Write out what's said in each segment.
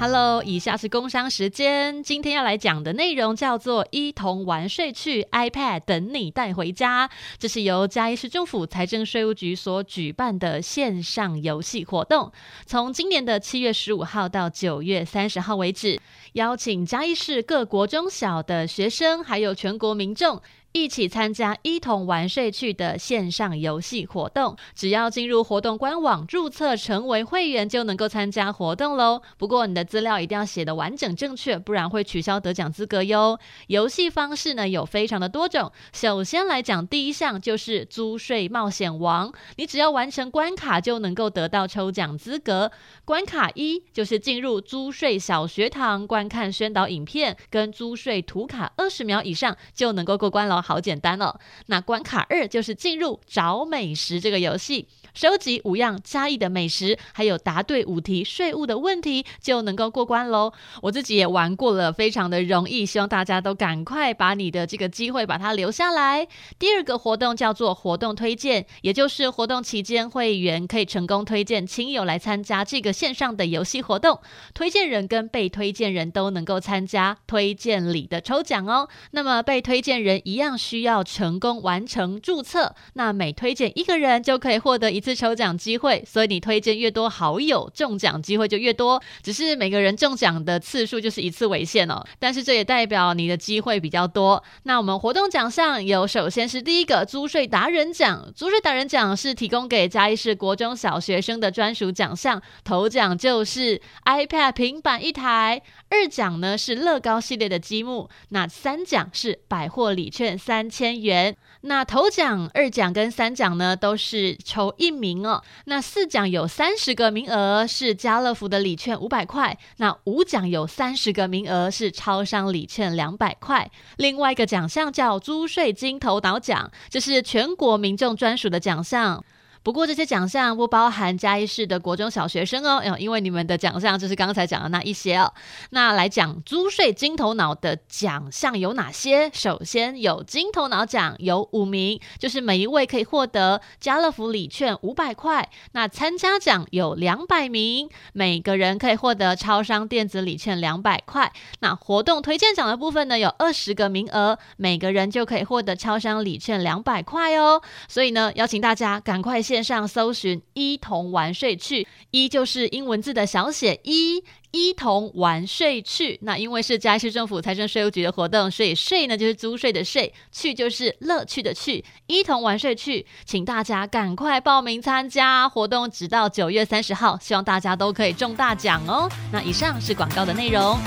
Hello，以下是工商时间。今天要来讲的内容叫做“一同玩睡趣 ”，iPad 等你带回家。这是由嘉义市政府财政税务局所举办的线上游戏活动，从今年的七月十五号到九月三十号为止，邀请嘉义市各国中小的学生，还有全国民众。一起参加一同玩睡趣的线上游戏活动，只要进入活动官网注册成为会员，就能够参加活动喽。不过你的资料一定要写的完整正确，不然会取消得奖资格哟。游戏方式呢有非常的多种，首先来讲第一项就是租税冒险王，你只要完成关卡就能够得到抽奖资格。关卡一就是进入租税小学堂观看宣导影片，跟租税图卡二十秒以上就能够过关了。好简单哦，那关卡二就是进入找美食这个游戏，收集五样嘉义的美食，还有答对五题税务的问题，就能够过关喽。我自己也玩过了，非常的容易，希望大家都赶快把你的这个机会把它留下来。第二个活动叫做活动推荐，也就是活动期间会员可以成功推荐亲友来参加这个线上的游戏活动，推荐人跟被推荐人都能够参加推荐礼的抽奖哦。那么被推荐人一样。需要成功完成注册，那每推荐一个人就可以获得一次抽奖机会，所以你推荐越多好友，中奖机会就越多。只是每个人中奖的次数就是一次为限哦，但是这也代表你的机会比较多。那我们活动奖项有，首先是第一个租税达人奖，租税达人奖是提供给嘉义市国中小学生的专属奖项，头奖就是 iPad 平板一台，二奖呢是乐高系列的积木，那三奖是百货礼券。三千元，那头奖、二奖跟三奖呢，都是抽一名哦。那四奖有三十个名额，是家乐福的礼券五百块。那五奖有三十个名额，是超商礼券两百块。另外一个奖项叫租税金头脑奖，这是全国民众专属的奖项。不过这些奖项不包含嘉义市的国中小学生哦，因为你们的奖项就是刚才讲的那一些哦。那来讲租税金头脑的奖项有哪些？首先有金头脑奖有五名，就是每一位可以获得家乐福礼券五百块。那参加奖有两百名，每个人可以获得超商电子礼券两百块。那活动推荐奖的部分呢，有二十个名额，每个人就可以获得超商礼券两百块哦。所以呢，邀请大家赶快先。线上搜寻“一同玩睡去”，“一就是英文字的小写一，乩童玩睡去。那因为是嘉义市政府财政税务局的活动，所以“税”呢就是租税的“税”，“去”就是乐趣的“趣”。一同玩睡去，请大家赶快报名参加活动，直到九月三十号，希望大家都可以中大奖哦。那以上是广告的内容。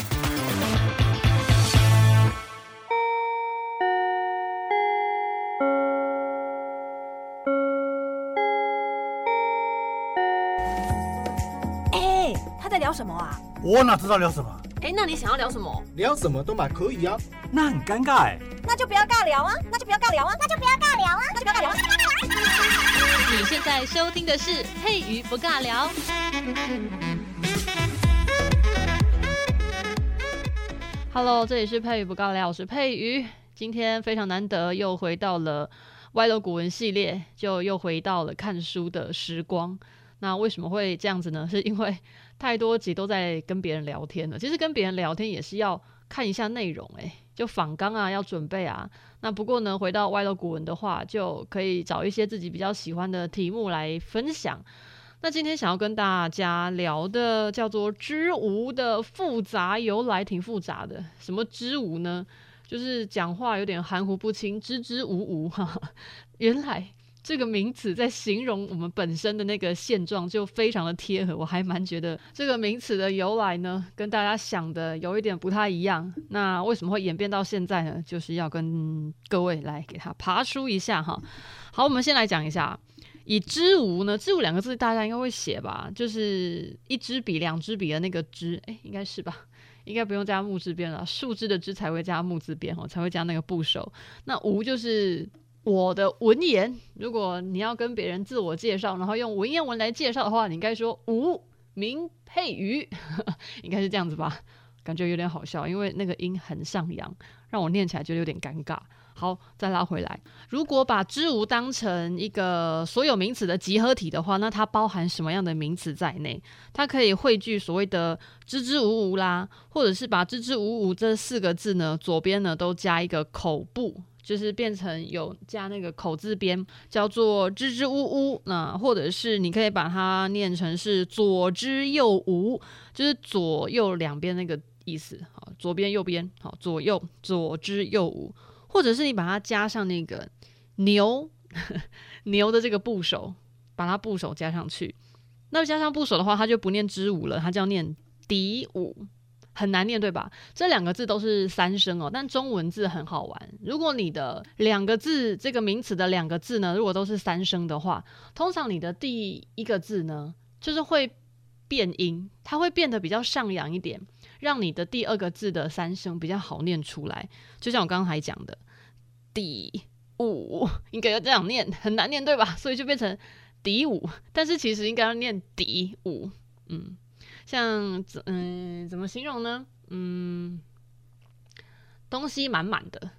什么啊？我哪知道聊什么？哎，那你想要聊什么？聊什么都蛮可以啊。那很尴尬哎。那就不要尬聊啊！那就不要尬聊啊！那就不要尬聊啊！那就不要尬聊啊！你现在收听的是佩瑜不尬聊。Hello，这里是佩瑜不尬聊，我是佩瑜。今天非常难得，又回到了歪楼古文系列，就又回到了看书的时光。那为什么会这样子呢？是因为太多集都在跟别人聊天了。其实跟别人聊天也是要看一下内容，诶，就仿纲啊，要准备啊。那不过呢，回到歪楼古文的话，就可以找一些自己比较喜欢的题目来分享。那今天想要跟大家聊的叫做“知无”的复杂由来，挺复杂的。什么“知无”呢？就是讲话有点含糊不清，支支吾吾。哈哈，原来。这个名词在形容我们本身的那个现状就非常的贴合，我还蛮觉得这个名词的由来呢，跟大家想的有一点不太一样。那为什么会演变到现在呢？就是要跟各位来给它爬梳一下哈。好，我们先来讲一下，以“知无”呢，“知无”两个字大家应该会写吧？就是一支笔、两支笔的那个“支”，哎，应该是吧？应该不用加木字边了，树枝的“枝”才会加木字边哦，才会加那个部首。那“无”就是。我的文言，如果你要跟别人自我介绍，然后用文言文来介绍的话，你应该说“吾名佩瑜”，应该是这样子吧？感觉有点好笑，因为那个音很上扬，让我念起来觉得有点尴尬。好，再拉回来。如果把之吾当成一个所有名词的集合体的话，那它包含什么样的名词在内？它可以汇聚所谓的支支吾吾啦，或者是把支支吾吾这四个字呢，左边呢都加一个口部，就是变成有加那个口字边，叫做支支吾吾。那或者是你可以把它念成是左支右吾，就是左右两边那个意思。好，左边右边，好，左右左支右吾。或者是你把它加上那个牛呵 呵牛的这个部首，把它部首加上去，那加上部首的话，它就不念支吾了，它叫念荻吾，很难念对吧？这两个字都是三声哦，但中文字很好玩。如果你的两个字这个名词的两个字呢，如果都是三声的话，通常你的第一个字呢，就是会变音，它会变得比较上扬一点。让你的第二个字的三声比较好念出来，就像我刚才讲的，第五应该要这样念，很难念对吧？所以就变成底五，但是其实应该要念底五。嗯，像嗯怎么形容呢？嗯，东西满满的，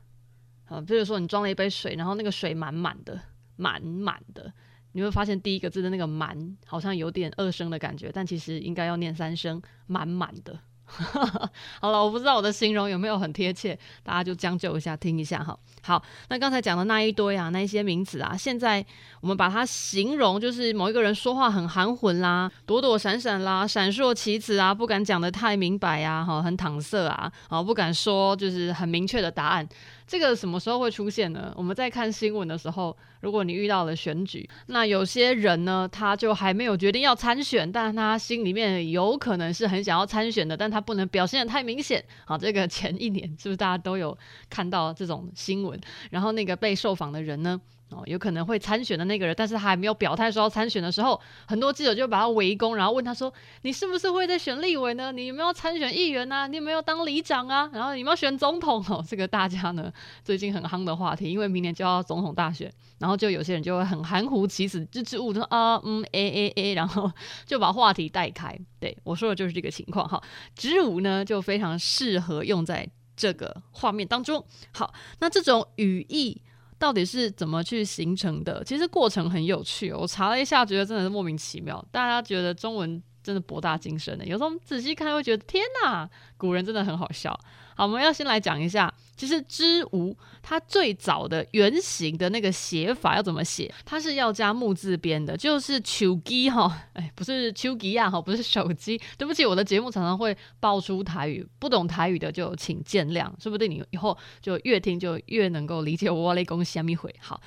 好，比如说你装了一杯水，然后那个水满满的，满满的，你会发现第一个字的那个满好像有点二声的感觉，但其实应该要念三声，满满的。好了，我不知道我的形容有没有很贴切，大家就将就一下听一下哈。好，那刚才讲的那一堆啊，那一些名词啊，现在我们把它形容就是某一个人说话很含混啦，躲躲闪闪啦，闪烁其词啊，不敢讲的太明白呀，哈，很搪塞啊，啊，不敢说就是很明确的答案。这个什么时候会出现呢？我们在看新闻的时候，如果你遇到了选举，那有些人呢，他就还没有决定要参选，但他心里面有可能是很想要参选的，但他不能表现得太明显。好，这个前一年是不是大家都有看到这种新闻？然后那个被受访的人呢？哦，有可能会参选的那个人，但是他还没有表态说要参选的时候，很多记者就把他围攻，然后问他说：“你是不是会在选立委呢？你有没有参选议员啊？你有没有当里长啊？然后你有没有选总统？”哦，这个大家呢最近很夯的话题，因为明年就要总统大选，然后就有些人就会很含糊其辞，支支吾吾说啊嗯诶诶诶，然后 就把话题带开。对，我说的就是这个情况哈，支吾呢就非常适合用在这个画面当中。好，那这种语义。到底是怎么去形成的？其实过程很有趣，我查了一下，觉得真的是莫名其妙。大家觉得中文真的博大精深的，有时候仔细看会觉得天哪，古人真的很好笑。好，我们要先来讲一下，其实支吾它最早的原型的那个写法要怎么写？它是要加木字边的，就是手机哈，哎，不是手机啊哈，不是手机。对不起，我的节目常常会爆出台语，不懂台语的就请见谅，说不定你以后就越听就越能够理解我在讲什么话。好，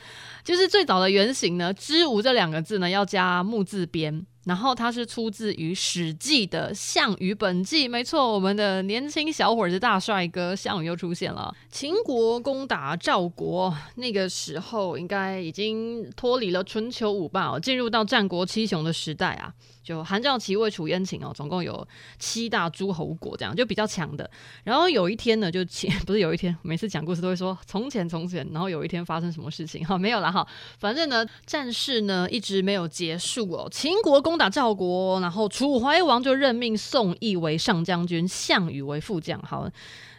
就是最早的原型呢，支吾这两个字呢要加木字边。然后它是出自于《史记》的《项羽本纪》，没错，我们的年轻小伙子大帅哥项羽又出现了。秦国攻打赵国，那个时候应该已经脱离了春秋五霸哦，进入到战国七雄的时代啊。就韩赵齐魏楚燕秦哦，总共有七大诸侯国，这样就比较强的。然后有一天呢，就秦不是有一天，每次讲故事都会说从前从前，然后有一天发生什么事情哈，没有了哈。反正呢，战事呢一直没有结束哦。秦国攻攻打赵国，然后楚怀王就任命宋义为上将军，项羽为副将。好。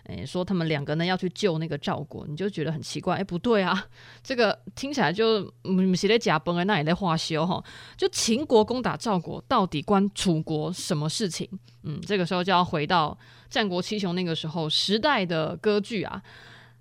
诶，说他们两个呢要去救那个赵国，你就觉得很奇怪。诶，不对啊，这个听起来就嗯，是在假崩，那也在化修哈。就秦国攻打赵国，到底关楚国什么事情？嗯，这个时候就要回到战国七雄那个时候时代的割据啊。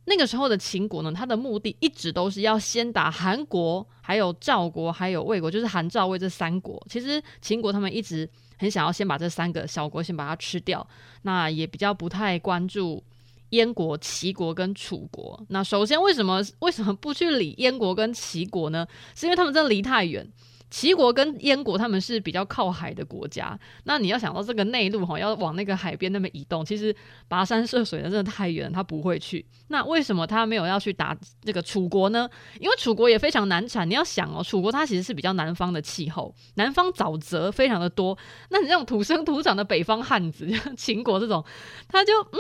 那个时候的秦国呢，他的目的一直都是要先打韩国，还有赵国，还有魏国，就是韩赵魏这三国。其实秦国他们一直很想要先把这三个小国先把它吃掉，那也比较不太关注。燕国、齐国跟楚国，那首先为什么为什么不去理燕国跟齐国呢？是因为他们真的离太远。齐国跟燕国他们是比较靠海的国家，那你要想到这个内陆哈，要往那个海边那边移动，其实跋山涉水的真的太远，他不会去。那为什么他没有要去打这个楚国呢？因为楚国也非常难产。你要想哦，楚国它其实是比较南方的气候，南方沼泽非常的多。那你这种土生土长的北方汉子，秦国这种，他就嗯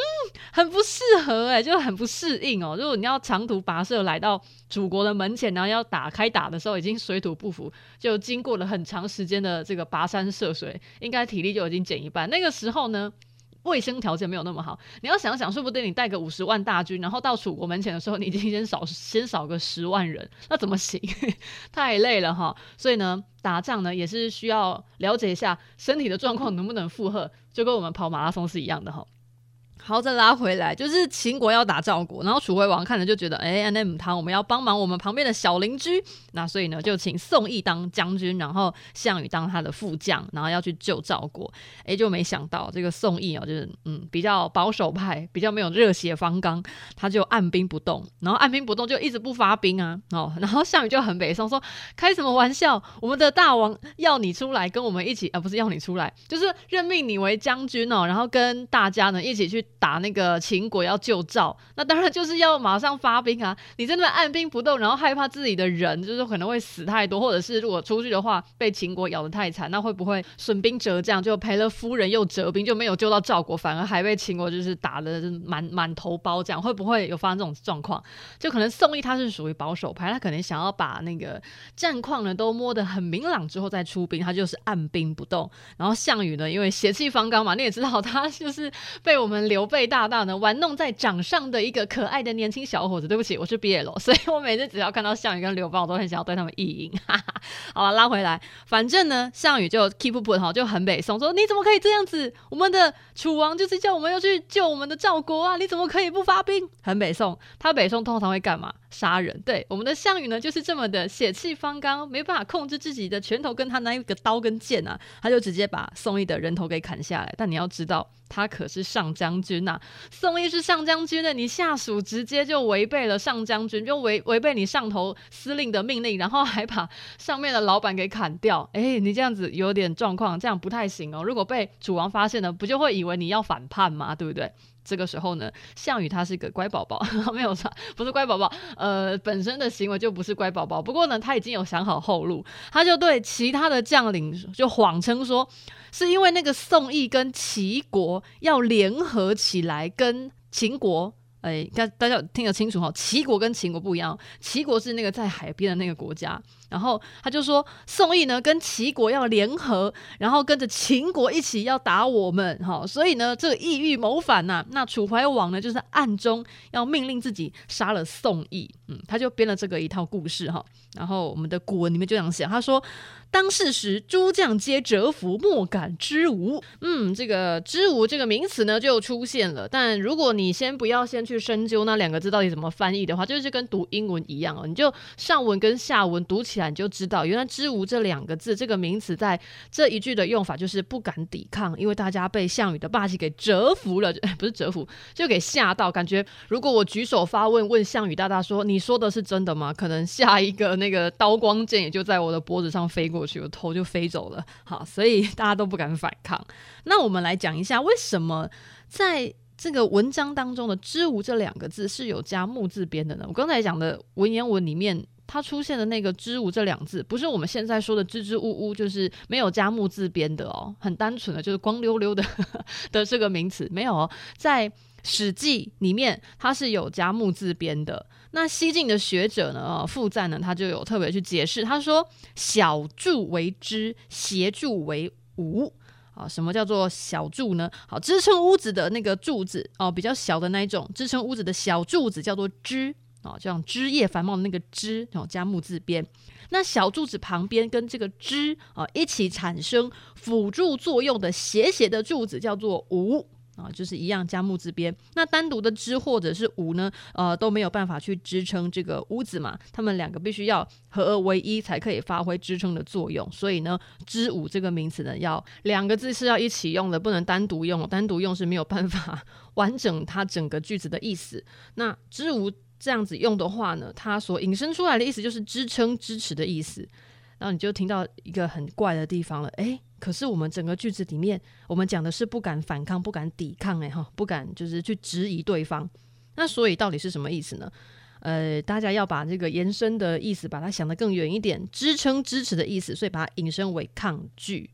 很不适合哎，就很不适应哦。如果你要长途跋涉来到楚国的门前，然后要打开打的时候，已经水土不服，就经过了很长时间的这个跋山涉水，应该体力就已经减一半。那个时候呢，卫生条件没有那么好。你要想想，说不定你带个五十万大军，然后到楚国门前的时候，你已经先少 先少个十万人，那怎么行？太累了哈。所以呢，打仗呢也是需要了解一下身体的状况能不能负荷，就跟我们跑马拉松是一样的哈。好，再拉回来，就是秦国要打赵国，然后楚怀王看了就觉得，哎，那么他我们要帮忙我们旁边的小邻居，那所以呢，就请宋义当将军，然后项羽当他的副将，然后要去救赵国。哎，就没想到这个宋义哦，就是嗯比较保守派，比较没有热血方刚，他就按兵不动，然后按兵不动就一直不发兵啊，哦，然后项羽就很北宋说，开什么玩笑？我们的大王要你出来跟我们一起，啊、不是要你出来，就是任命你为将军哦，然后跟大家呢一起去。打那个秦国要救赵，那当然就是要马上发兵啊！你在那边按兵不动，然后害怕自己的人就是可能会死太多，或者是如果出去的话被秦国咬得太惨，那会不会损兵折将，就赔了夫人又折兵，就没有救到赵国，反而还被秦国就是打得满满头包这样？会不会有发生这种状况？就可能宋义他是属于保守派，他可能想要把那个战况呢都摸得很明朗之后再出兵，他就是按兵不动。然后项羽呢，因为血气方刚嘛，你也知道他就是被我们刘被大大呢玩弄在掌上的一个可爱的年轻小伙子。对不起，我是毕业了 所以我每次只要看到项羽跟刘邦，我都很想要对他们意淫。哈 哈好了，拉回来，反正呢，项羽就 keep up 哈，就很北宋说，你怎么可以这样子？我们的楚王就是叫我们要去救我们的赵国啊，你怎么可以不发兵？很北宋，他北宋通常会干嘛？杀人。对，我们的项羽呢，就是这么的血气方刚，没办法控制自己的拳头跟他那一个刀跟剑啊，他就直接把宋义的人头给砍下来。但你要知道。他可是上将军呐、宋义是上将军的，你下属直接就违背了上将军，就违违背你上头司令的命令，然后还把上面的老板给砍掉。哎，你这样子有点状况，这样不太行哦。如果被楚王发现了，不就会以为你要反叛吗？对不对？这个时候呢，项羽他是个乖宝宝，没有错，不是乖宝宝，呃，本身的行为就不是乖宝宝。不过呢，他已经有想好后路，他就对其他的将领就谎称说。是因为那个宋义跟齐国要联合起来跟秦国，哎，大大家听得清楚哈，齐国跟秦国不一样，齐国是那个在海边的那个国家。然后他就说，宋义呢跟齐国要联合，然后跟着秦国一起要打我们，哈，所以呢这个意欲谋反呐、那楚怀王呢就是暗中要命令自己杀了宋义，嗯，他就编了这个一套故事哈。然后我们的古文里面就这样写，他说，当世时诸将皆折服，莫敢知无。嗯，这个知无这个名词呢就出现了，但如果你先不要先去深究那两个字到底怎么翻译的话，就是跟读英文一样哦，你就上文跟下文读起。起来你就知道，原来“知无”这两个字，这个名词在这一句的用法就是不敢抵抗，因为大家被项羽的霸气给折服了，不是折服，就给吓到，感觉如果我举手发问，问项羽大大说：“你说的是真的吗？”可能下一个那个刀光剑也就在我的脖子上飞过去，我头就飞走了。好，所以大家都不敢反抗。那我们来讲一下，为什么在这个文章当中的“知无”这两个字是有加木字边的呢？我刚才讲的文言文里面。它出现的那个“知无”这两字，不是我们现在说的“支支吾吾”，就是没有加木字边的哦，很单纯的，就是光溜溜的 的这个名词没有哦。在《史记》里面，它是有加木字边的。那西晋的学者呢，哦、傅赞呢，他就有特别去解释，他说：“小柱为支，斜柱为吾。”啊，什么叫做小柱呢？好，支撑屋子的那个柱子哦，比较小的那一种，支撑屋子的小柱子叫做支。哦，这样枝叶繁茂的那个枝，哦，加木字边。那小柱子旁边跟这个枝啊一起产生辅助作用的斜斜的柱子叫做无啊，就是一样加木字边。那单独的枝或者是屋呢，呃，都没有办法去支撑这个屋子嘛。他们两个必须要合而为一，才可以发挥支撑的作用。所以呢，知无这个名词呢，要两个字是要一起用的，不能单独用。单独用是没有办法 完整它整个句子的意思。那知无。这样子用的话呢，它所引申出来的意思就是支撑、支持的意思。然后你就听到一个很怪的地方了，诶，可是我们整个句子里面，我们讲的是不敢反抗、不敢抵抗，诶，哈，不敢就是去质疑对方。那所以到底是什么意思呢？呃，大家要把这个延伸的意思把它想得更远一点，支撑、支持的意思，所以把它引申为抗拒。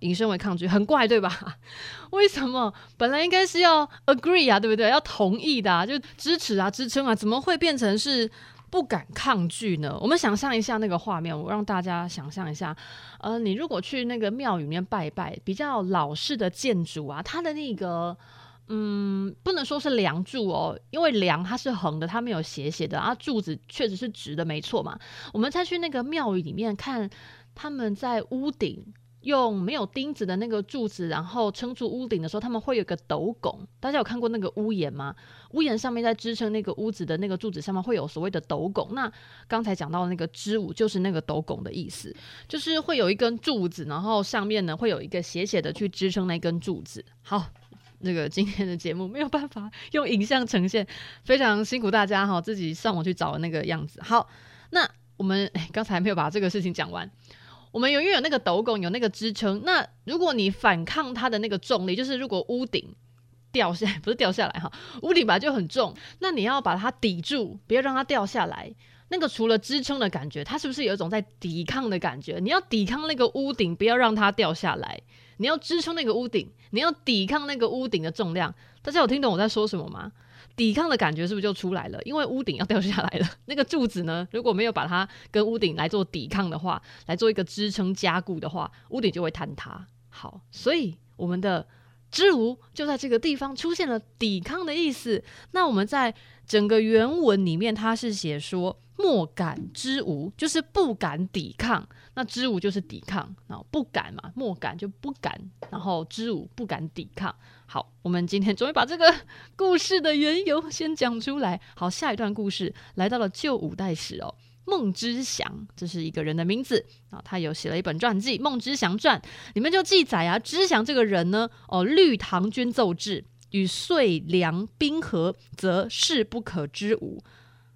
引申为抗拒，很怪对吧？为什么本来应该是要 agree 啊，对不对？要同意的啊，就支持啊、支撑啊，怎么会变成是不敢抗拒呢？我们想象一下那个画面，我让大家想象一下。呃，你如果去那个庙宇里面拜拜，比较老式的建筑啊，它的那个。嗯，不能说是梁柱哦，因为梁它是横的，它没有斜斜的啊。柱子确实是直的，没错嘛。我们再去那个庙宇里面看，他们在屋顶用没有钉子的那个柱子，然后撑住屋顶的时候，他们会有个斗拱。大家有看过那个屋檐吗？屋檐上面在支撑那个屋子的那个柱子上面会有所谓的斗拱。那刚才讲到那个支舞就是那个斗拱的意思，就是会有一根柱子，然后上面呢会有一个斜斜的去支撑那根柱子。好。这个今天的节目没有办法 用影像呈现，非常辛苦大家哈，自己上网去找那个样子。好，那我们刚才没有把这个事情讲完。我们有因为有那个斗拱，有那个支撑。那如果你反抗它的那个重力，就是如果屋顶掉下来，不是掉下来哈，屋顶本来就很重，那你要把它抵住，不要让它掉下来。那个除了支撑的感觉，它是不是有一种在抵抗的感觉？你要抵抗那个屋顶，不要让它掉下来。你要支撑那个屋顶，你要抵抗那个屋顶的重量。大家有听懂我在说什么吗？抵抗的感觉是不是就出来了？因为屋顶要掉下来了，那个柱子呢，如果没有把它跟屋顶来做抵抗的话，来做一个支撑加固的话，屋顶就会坍塌。好，所以我们的支吾就在这个地方出现了抵抗的意思。那我们在整个原文里面，它是写说。莫敢支吾，就是不敢抵抗。那支吾就是抵抗，然后不敢嘛，莫敢就不敢，然后支吾不敢抵抗。好，我们今天终于把这个故事的缘由先讲出来。好，下一段故事来到了旧五代史哦，孟知祥，这是一个人的名字啊，他有写了一本传记《孟知祥传》，里面就记载啊，知祥这个人呢，哦，绿唐军奏至，与遂良兵合，则势不可支吾。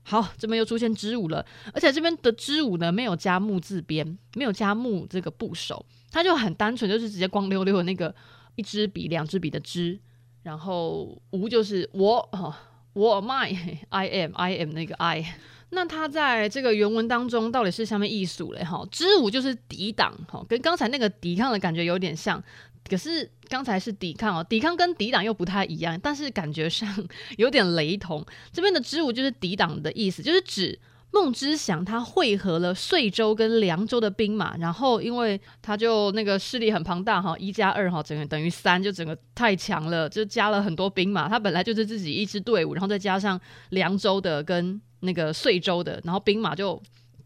好，这边又出现支吾了，而且这边的支吾呢，没有加木字边，没有加木这个部首，它就很单纯，就是直接光溜溜的那个一支笔、两支笔的支，然后吾就是我，哈 我 my I am I am 那个 I，那它在这个原文当中到底是下面意思嘞？哈，支吾就是抵挡，哈，跟刚才那个抵抗的感觉有点像。可是刚才是抵抗哦，抵抗跟抵挡又不太一样，但是感觉上 有点雷同。这边的支吾就是抵挡的意思，就是指孟知祥他会合了遂州跟凉州的兵马，然后因为他就那个势力很庞大哈，一加二哈，整个等于三，就整个太强了，就加了很多兵马。他本来就是自己一支队伍，然后再加上凉州的跟那个遂州的，然后兵马就。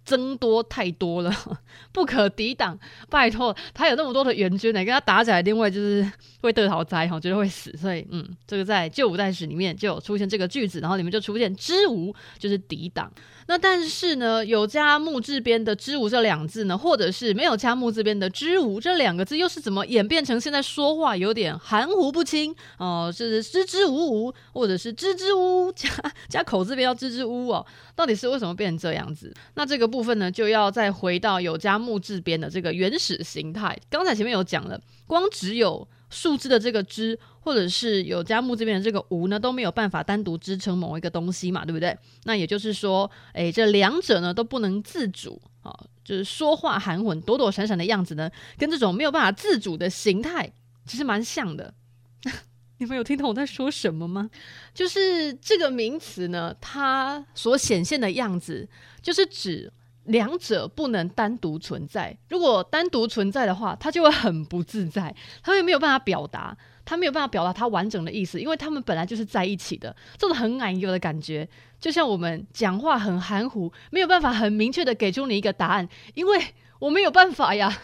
增多太多了，不可抵挡。拜托，他有那么多的援军呢，跟他打起来，另外就是会得逃灾哈，觉得会死。所以，嗯，这个在旧五代史里面就有出现这个句子，然后里面就出现支吾，就是抵挡。那但是呢，有加木字边的支吾这两字呢，或者是没有加木字边的支吾这两个字，又是怎么演变成现在说话有点含糊不清哦？是支支吾吾，或者是支支吾吾加 加口字边要支支吾哦？到底是为什么变成这样子？那这个部分呢，就要再回到有加木字边的这个原始形态。刚才前面有讲了，光只有。树枝的这个枝，或者是有加木这边的这个无呢，都没有办法单独支撑某一个东西嘛，对不对？那也就是说，诶，这两者呢都不能自主啊，就是说话含混、躲躲闪闪的样子呢，跟这种没有办法自主的形态其实蛮像的。你们有听懂我在说什么吗？就是这个名词呢，它所显现的样子，就是指。两者不能单独存在。如果单独存在的话，它就会很不自在，它会没有办法表达，它没有办法表达它完整的意思，因为他们本来就是在一起的。这种很矮油的感觉，就像我们讲话很含糊，没有办法很明确的给出你一个答案，因为我没有办法呀，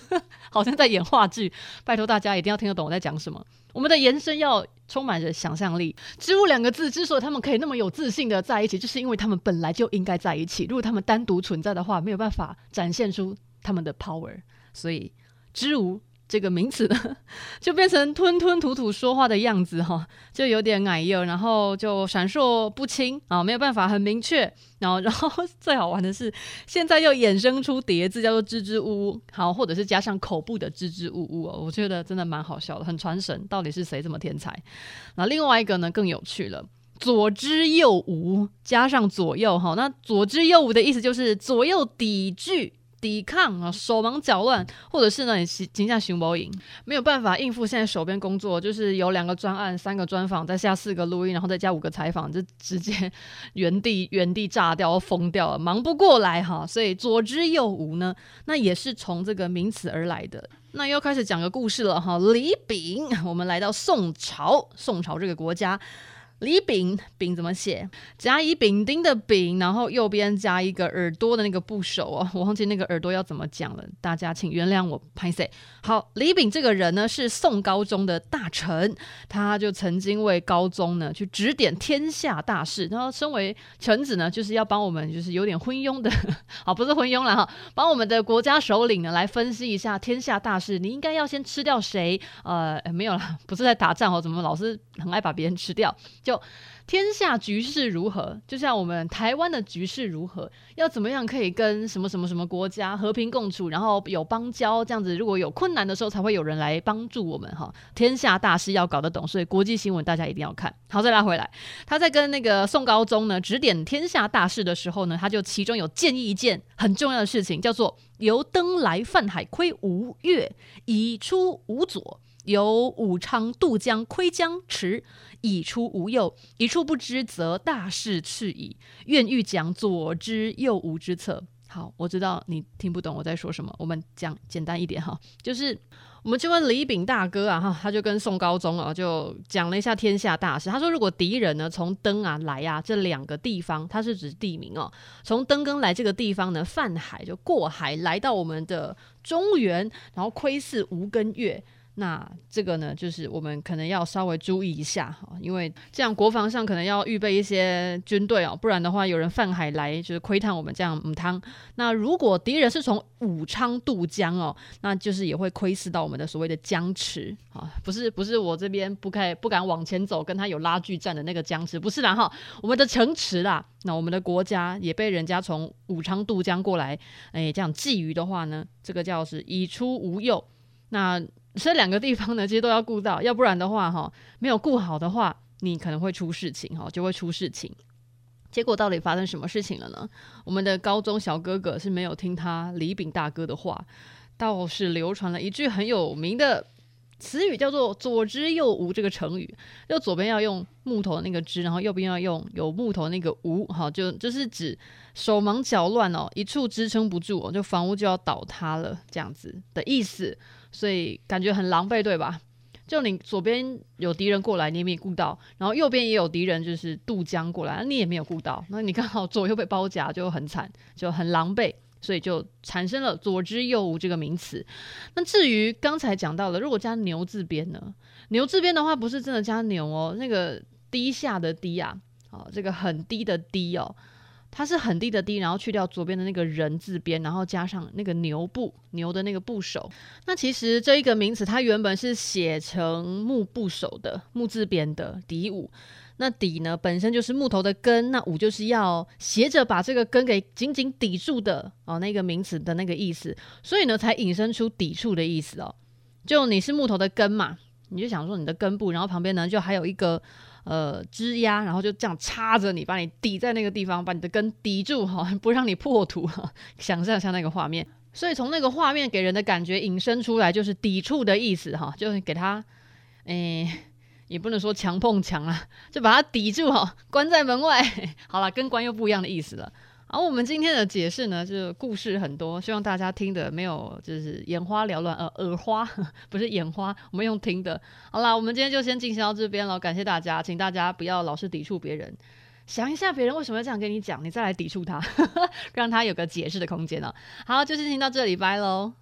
好像在演话剧。拜托大家一定要听得懂我在讲什么。我们的延伸要充满着想象力。植物两个字之所以他们可以那么有自信的在一起，就是因为他们本来就应该在一起。如果他们单独存在的话，没有办法展现出他们的 power。所以植物。这个名词呢，就变成吞吞吐吐说话的样子哈，就有点矮幼，然后就闪烁不清啊，没有办法很明确。然后，然后最好玩的是，现在又衍生出叠字，叫做支支吾吾，好，或者是加上口部的支支吾吾哦，我觉得真的蛮好笑的，很传神。到底是谁这么天才？那另外一个呢，更有趣了，左支右吾，加上左右哈，那左支右吾的意思就是左右抵拒。抵抗啊，手忙脚乱，或者是呢，你惊吓熊猫营，没有办法应付现在手边工作，就是有两个专案、三个专访，再下四个录音，然后再加五个采访，就直接 原地 原地炸掉，疯掉了，忙不过来哈。所以左支右吾呢，那也是从这个名词而来的。那又开始讲个故事了哈。李炳，我们来到宋朝，宋朝这个国家。李炳，炳怎么写？甲乙丙丁的丙，然后右边加一个耳朵的那个部首哦，我忘记那个耳朵要怎么讲了，大家请原谅我，拍谢。好，李炳这个人呢是宋高宗的大臣，他就曾经为高宗呢去指点天下大事，然后身为臣子呢，就是要帮我们就是有点昏庸的，好，不是昏庸了哈，帮我们的国家首领呢来分析一下天下大事，你应该要先吃掉谁？呃，没有了，不是在打仗哦，怎么老是很爱把别人吃掉？就天下局势如何？就像我们台湾的局势如何？要怎么样可以跟什么什么什么国家和平共处？然后有邦交这样子，如果有困难的时候，才会有人来帮助我们哈。天下大事要搞得懂，所以国际新闻大家一定要看。好，再拉回来，他在跟那个宋高宗呢指点天下大事的时候呢，他就其中有建议一件很重要的事情，叫做由登来泛海亏吴越，以出吴左。由武昌渡江窥江池，以出无右，一处不知，则大势去矣。愿欲讲左之右吾之策。好，我知道你听不懂我在说什么，我们讲简单一点哈，就是我们这位李炳大哥啊哈，他就跟宋高宗啊就讲了一下天下大事。他说，如果敌人呢从登啊来啊这两个地方，他是指地名哦，从登跟来这个地方呢泛海就过海来到我们的中原，然后窥视吴跟越。那这个呢，就是我们可能要稍微注意一下哈，因为这样国防上可能要预备一些军队哦，不然的话有人泛海来就是窥探我们这样母汤。那如果敌人是从武昌渡江哦，那就是也会窥视到我们的所谓的江池啊，不是不是我这边不开不敢往前走，跟他有拉锯战的那个江池，不是啦哈，我们的城池啦。那我们的国家也被人家从武昌渡江过来，哎，这样觊觎的话呢，这个叫是以出无右。那这两个地方呢，其实都要顾到，要不然的话，哈，没有顾好的话，你可能会出事情，哈，就会出事情。结果到底发生什么事情了呢？我们的高中小哥哥是没有听他李炳大哥的话，倒是流传了一句很有名的词语，叫做“左支右吾”这个成语。就左边要用木头的那个支，然后右边要用有木头那个吾，哈，就就是指手忙脚乱哦，一处支撑不住，就房屋就要倒塌了，这样子的意思。所以感觉很狼狈，对吧？就你左边有敌人过来，你也没顾到；然后右边也有敌人，就是渡江过来，你也没有顾到。那你刚好左右被包夹，就很惨，就很狼狈，所以就产生了“左支右吾”这个名词。那至于刚才讲到的，如果加牛字边呢？牛字边的话，不是真的加牛哦，那个低下的低啊，哦，这个很低的低哦。它是很低的低，然后去掉左边的那个人字边，然后加上那个牛部牛的那个部首。那其实这一个名词，它原本是写成木部首的木字边的底五。那底呢，本身就是木头的根，那五就是要斜着把这个根给紧紧抵住的哦，那个名词的那个意思。所以呢，才引申出抵触的意思哦。就你是木头的根嘛，你就想说你的根部，然后旁边呢就还有一个。呃，枝丫，然后就这样插着你，把你抵在那个地方，把你的根抵住哈，不让你破土哈。想象一下那个画面，所以从那个画面给人的感觉引申出来就是抵触的意思哈，就是给他，诶，也不能说强碰强啊，就把它抵住哈，关在门外。好了，跟关又不一样的意思了。好，我们今天的解释呢，就是故事很多，希望大家听的没有就是眼花缭乱，呃，耳花 不是眼花，我们用听的。好啦，我们今天就先进行到这边了，感谢大家，请大家不要老是抵触别人，想一下别人为什么要这样跟你讲，你再来抵触他，让他有个解释的空间呢。好，就进行到这里，拜喽。